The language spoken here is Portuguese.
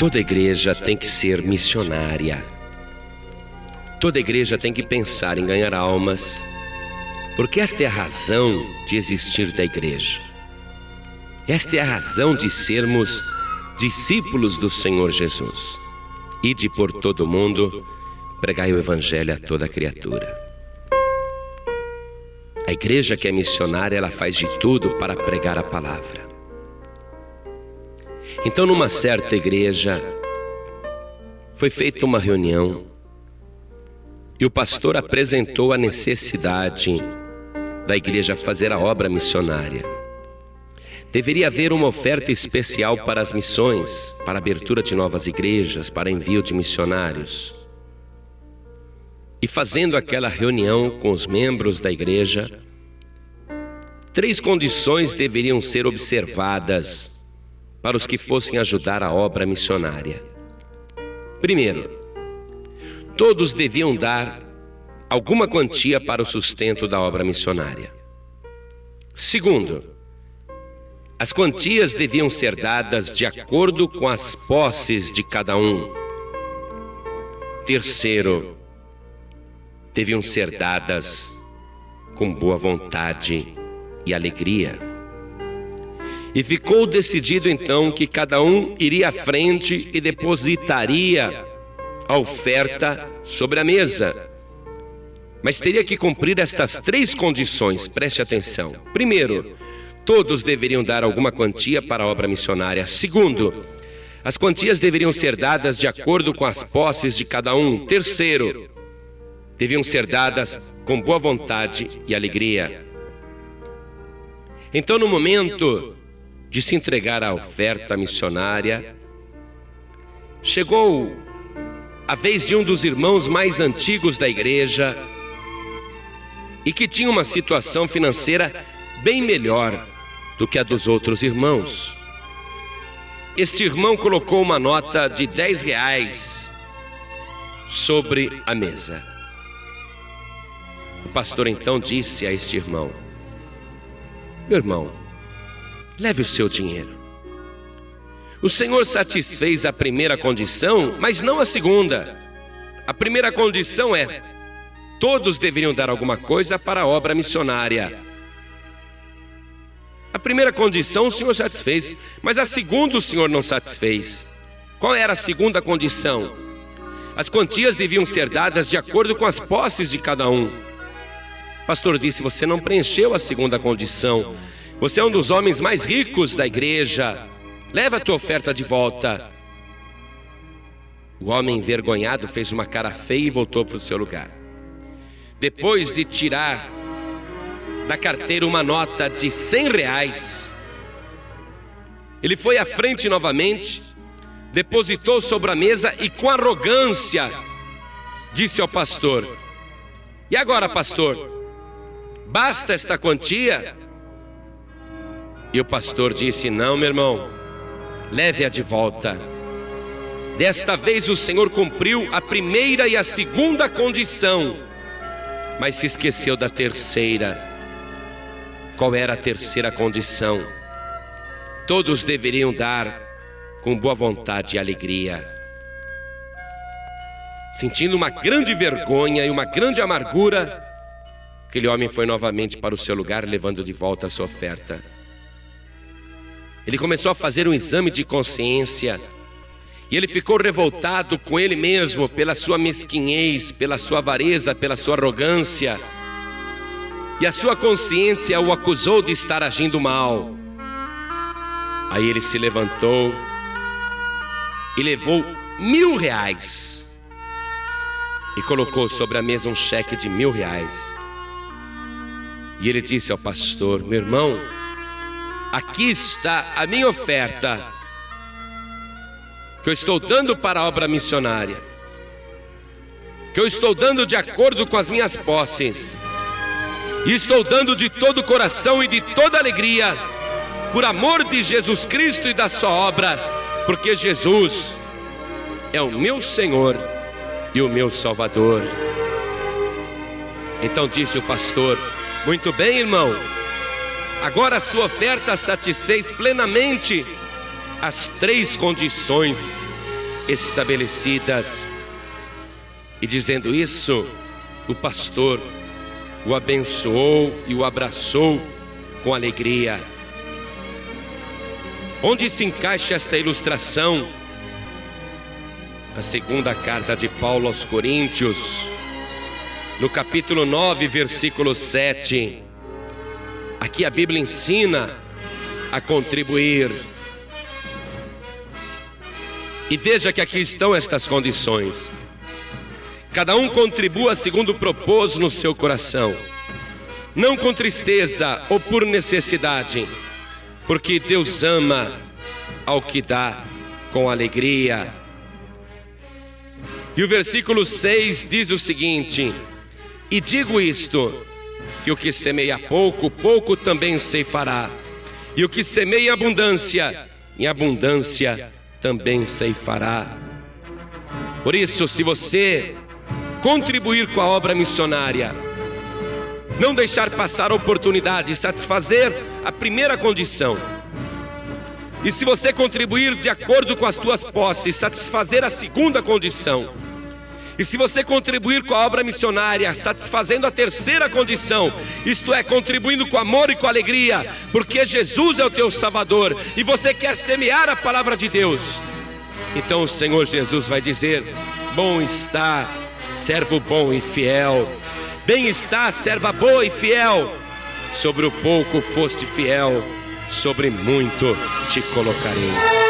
Toda igreja tem que ser missionária. Toda igreja tem que pensar em ganhar almas, porque esta é a razão de existir da igreja. Esta é a razão de sermos discípulos do Senhor Jesus. e de por todo o mundo, pregai o evangelho a toda criatura. A igreja que é missionária, ela faz de tudo para pregar a palavra. Então, numa certa igreja, foi feita uma reunião e o pastor apresentou a necessidade da igreja fazer a obra missionária. Deveria haver uma oferta especial para as missões, para abertura de novas igrejas, para envio de missionários. E fazendo aquela reunião com os membros da igreja, três condições deveriam ser observadas para os que fossem ajudar a obra missionária. Primeiro, todos deviam dar alguma quantia para o sustento da obra missionária. Segundo, as quantias deviam ser dadas de acordo com as posses de cada um. Terceiro, deviam ser dadas com boa vontade e alegria. E ficou decidido então que cada um iria à frente e depositaria a oferta sobre a mesa. Mas teria que cumprir estas três condições, preste atenção. Primeiro, todos deveriam dar alguma quantia para a obra missionária. Segundo, as quantias deveriam ser dadas de acordo com as posses de cada um. Terceiro, deviam ser dadas com boa vontade e alegria. Então, no momento de se entregar a oferta missionária, chegou a vez de um dos irmãos mais antigos da igreja e que tinha uma situação financeira bem melhor do que a dos outros irmãos. Este irmão colocou uma nota de 10 reais sobre a mesa. O pastor então disse a este irmão: Meu irmão, leve o seu dinheiro. O Senhor satisfez a primeira condição, mas não a segunda. A primeira condição é: todos deveriam dar alguma coisa para a obra missionária. A primeira condição o Senhor satisfez, mas a segunda o Senhor não satisfez. Qual era a segunda condição? As quantias deviam ser dadas de acordo com as posses de cada um. O pastor disse: Você não preencheu a segunda condição. Você é um dos homens mais ricos da igreja. Leva a tua oferta de volta. O homem envergonhado fez uma cara feia e voltou para o seu lugar. Depois de tirar da carteira uma nota de cem reais, ele foi à frente novamente, depositou sobre a mesa e com arrogância disse ao pastor: E agora, pastor? Basta esta quantia? E o pastor disse: Não, meu irmão leve-a de volta. Desta vez o Senhor cumpriu a primeira e a segunda condição, mas se esqueceu da terceira. Qual era a terceira condição? Todos deveriam dar com boa vontade e alegria. Sentindo uma grande vergonha e uma grande amargura, aquele homem foi novamente para o seu lugar, levando de volta a sua oferta. Ele começou a fazer um exame de consciência. E ele ficou revoltado com ele mesmo pela sua mesquinhez, pela sua avareza, pela sua arrogância. E a sua consciência o acusou de estar agindo mal. Aí ele se levantou e levou mil reais e colocou sobre a mesa um cheque de mil reais. E ele disse ao pastor: Meu irmão, Aqui está a minha oferta, que eu estou dando para a obra missionária, que eu estou dando de acordo com as minhas posses, e estou dando de todo o coração e de toda alegria, por amor de Jesus Cristo e da Sua obra, porque Jesus é o meu Senhor e o meu Salvador. Então disse o pastor: Muito bem, irmão. Agora a sua oferta satisfez plenamente as três condições estabelecidas. E dizendo isso, o pastor o abençoou e o abraçou com alegria. Onde se encaixa esta ilustração? A segunda carta de Paulo aos Coríntios, no capítulo 9, versículo 7. Aqui a Bíblia ensina a contribuir. E veja que aqui estão estas condições. Cada um contribua segundo propôs no seu coração, não com tristeza ou por necessidade, porque Deus ama ao que dá com alegria. E o versículo 6 diz o seguinte: E digo isto, que o que semeia pouco, pouco também ceifará, e o que semeia em abundância, em abundância também ceifará. Por isso, se você contribuir com a obra missionária, não deixar passar a oportunidade, satisfazer a primeira condição. E se você contribuir de acordo com as tuas posses, satisfazer a segunda condição. E se você contribuir com a obra missionária, satisfazendo a terceira condição, isto é, contribuindo com amor e com alegria, porque Jesus é o teu Salvador e você quer semear a palavra de Deus, então o Senhor Jesus vai dizer: Bom está servo bom e fiel. Bem está, serva boa e fiel. Sobre o pouco foste fiel, sobre muito te colocarei.